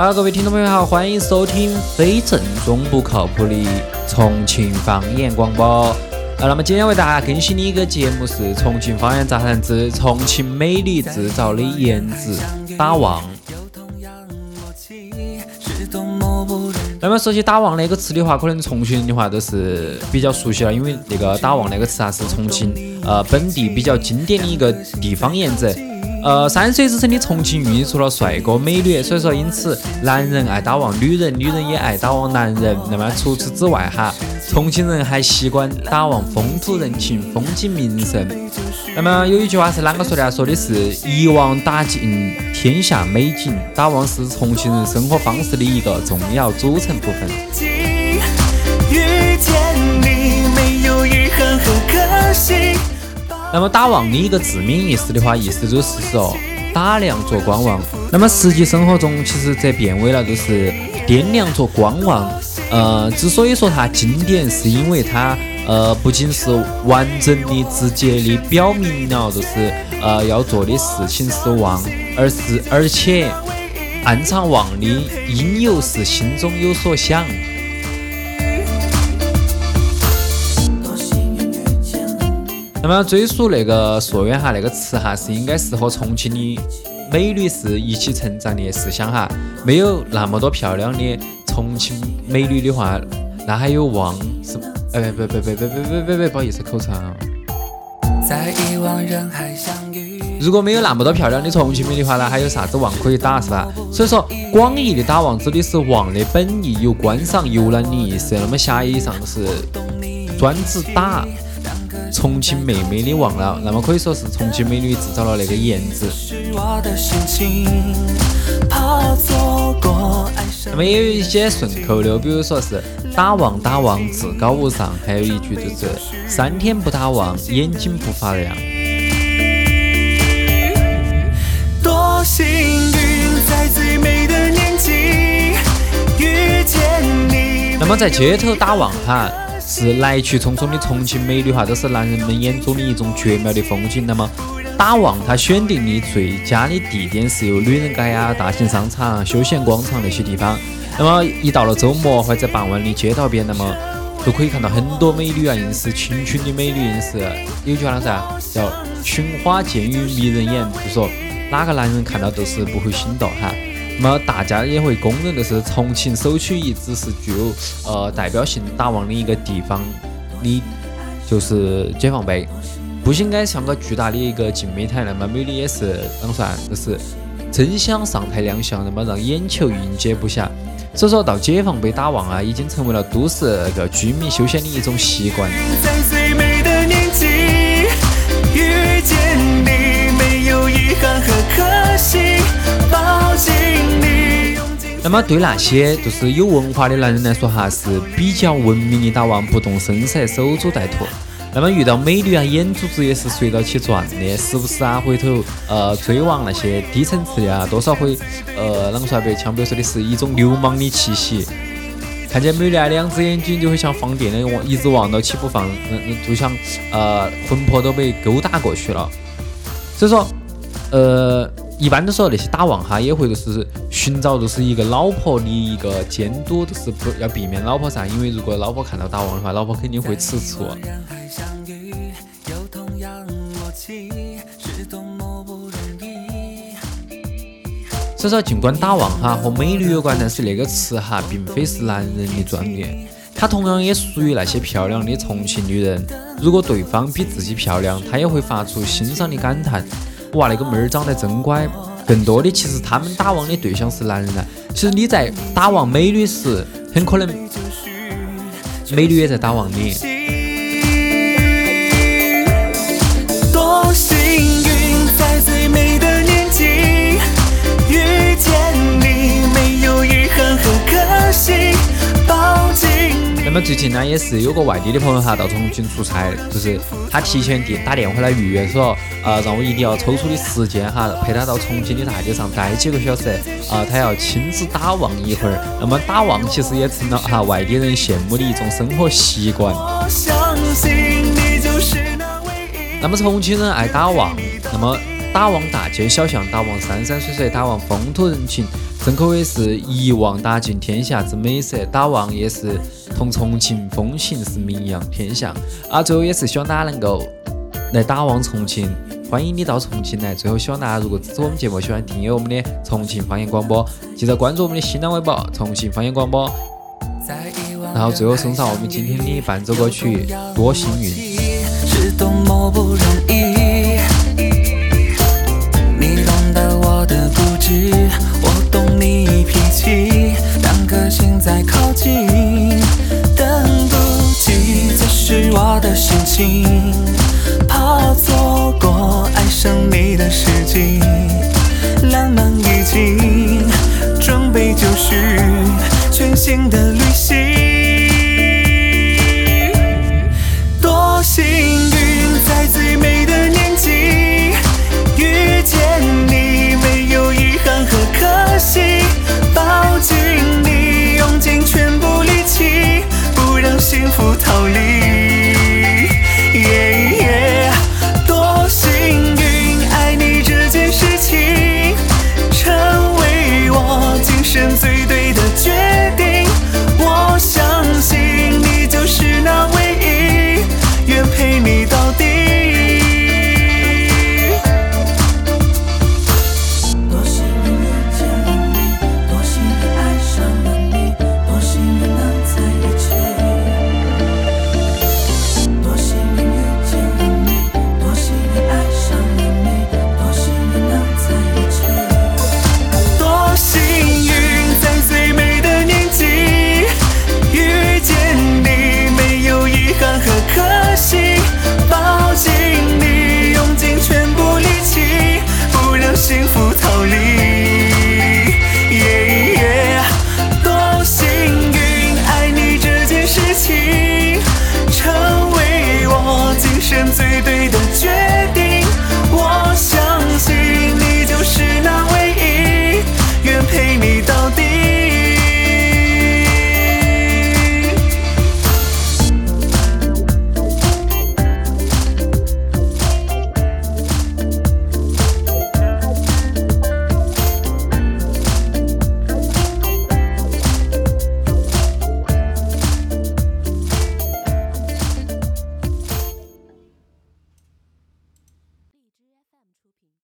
好，各位听众朋友好，欢迎收听非正宗不靠谱的重庆方言广播。啊，那么今天为大家更新的一个节目是重庆方言杂谈之重庆美丽制造的颜值打望。那么说起打望那个词的话，可能重庆人的话都是比较熟悉了，因为那个打望那个词啊是重庆呃本地比较经典的一个地方言子。呃，三水之城的重庆孕育出了帅哥美女，所以说因此男人爱打望女人，女人也爱打望男人。那么除此之外哈，重庆人还习惯打望风土人情、风景名胜。那么有一句话是啷个说的啊？说的是一网打尽天下美景，打望是重庆人生活方式的一个重要组成部分。那么打望的一个字面意思的话，意思就是说打量着观望。那么实际生活中，其实则变为了就是掂量着观望。呃，之所以说它经典，是因为它呃不仅是完整的、直接的表明了就是呃要做的事情是望，而是而且暗藏望的因由是心中有所想。那么追溯那个溯源哈，那个词哈是应该是和重庆的美女是一起成长的。试想哈，没有那么多漂亮的重庆美女的话，那还有望是？哎，别别别别别别别别，不好意思，口馋。如果没有那么多漂亮的重庆美女的话，那还有啥子望可以打是吧？所以说，广义的打望指的是望的本意有观赏游览的意思，那么狭义上是专指打。重庆妹妹的忘了，那么可以说是重庆美女制造了那个颜值。那么也有一些顺口溜，比如说是打望打望至高无上，还有一句就是三天不打望眼睛不发亮。多幸运在最美的年纪遇见你。那么在街头打望哈。是来去匆匆的重庆美女哈，都是男人们眼中的一种绝妙的风景。那么打望他选定的最佳的地点是有女人街啊、大型商场、休闲广场那些地方。那么一到了周末或者傍晚的街道边，那么都可以看到很多美女啊，硬是青春的美女，硬是有句话噻，叫群花渐欲迷人眼，就说哪个男人看到都是不会心动哈。那么大家也会公认的是，重庆首屈一指是具有呃代表性打望的一个地方，你就是解放碑，不应该像个巨大的一个竞美台，那么美丽也是啷个说？就是争相上台亮相，那么让眼球应接不暇。所以说到解放碑打望啊，已经成为了都市那个居民休闲的一种习惯。那么对那些就是有文化的男人来说哈，是比较文明的打王，不动声色，守株待兔。那么遇到美女啊，眼珠子也是随到起转的，时不时啊回头呃追望那些低层次的啊，多少会呃啷个说被枪，比如说的是一种流氓的气息。看见美女啊，两只眼睛就会像放电的望，一直望到起不放，嗯，就像呃魂魄都被勾搭过去了。所以说，呃。一般都说，那些打旺哈也会就是寻找就是一个老婆的一个监督，就是不要避免老婆噻，因为如果老婆看到打旺的话，老婆肯定会吃醋。所以说，尽管打旺哈和美女有关，但是那个词哈并非是男人的专业，它同样也属于那些漂亮的重庆女人。如果对方比自己漂亮，她也会发出欣赏的感叹。哇，那个妹儿长得真乖。更多的其实他们打望的对象是男人呢。其实你在打望美女时，很可能美女也在打望你。那么最近呢，也是有个外地的朋友哈到重庆出差，就是他提前电打电话来预约，说呃让我一定要抽出的时间哈，陪他到重庆的大街上待几个小时，啊，他要亲自打望一会儿。那么打望其实也成了哈外地人羡慕的一种生活习惯。那么重庆人爱打望，那么打望大街小巷，打望山山水水，打望风土人情。正口也是一网打尽天下之美色，打王也是同重庆风情是名扬天下。啊，最后也是希望大家能够来打望重庆，欢迎你到重庆来。最后希望大家如果支持我们节目，喜欢订阅我们的重庆方言广播，记得关注我们的新浪微博重庆方言广播。然后最后送上我们今天的伴奏歌曲《多幸运》。是多么不容易，新的旅行。多幸运，在最美的年纪遇见你，没有遗憾和可惜。抱紧你，用尽全部力气，不让幸福逃离。